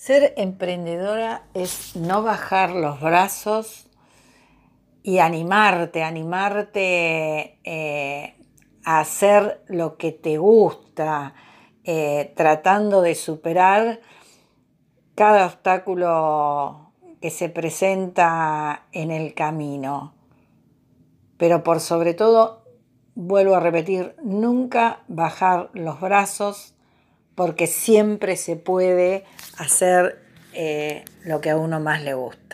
Ser emprendedora es no bajar los brazos y animarte, animarte eh, a hacer lo que te gusta, eh, tratando de superar cada obstáculo que se presenta en el camino. Pero por sobre todo, vuelvo a repetir, nunca bajar los brazos porque siempre se puede hacer eh, lo que a uno más le gusta.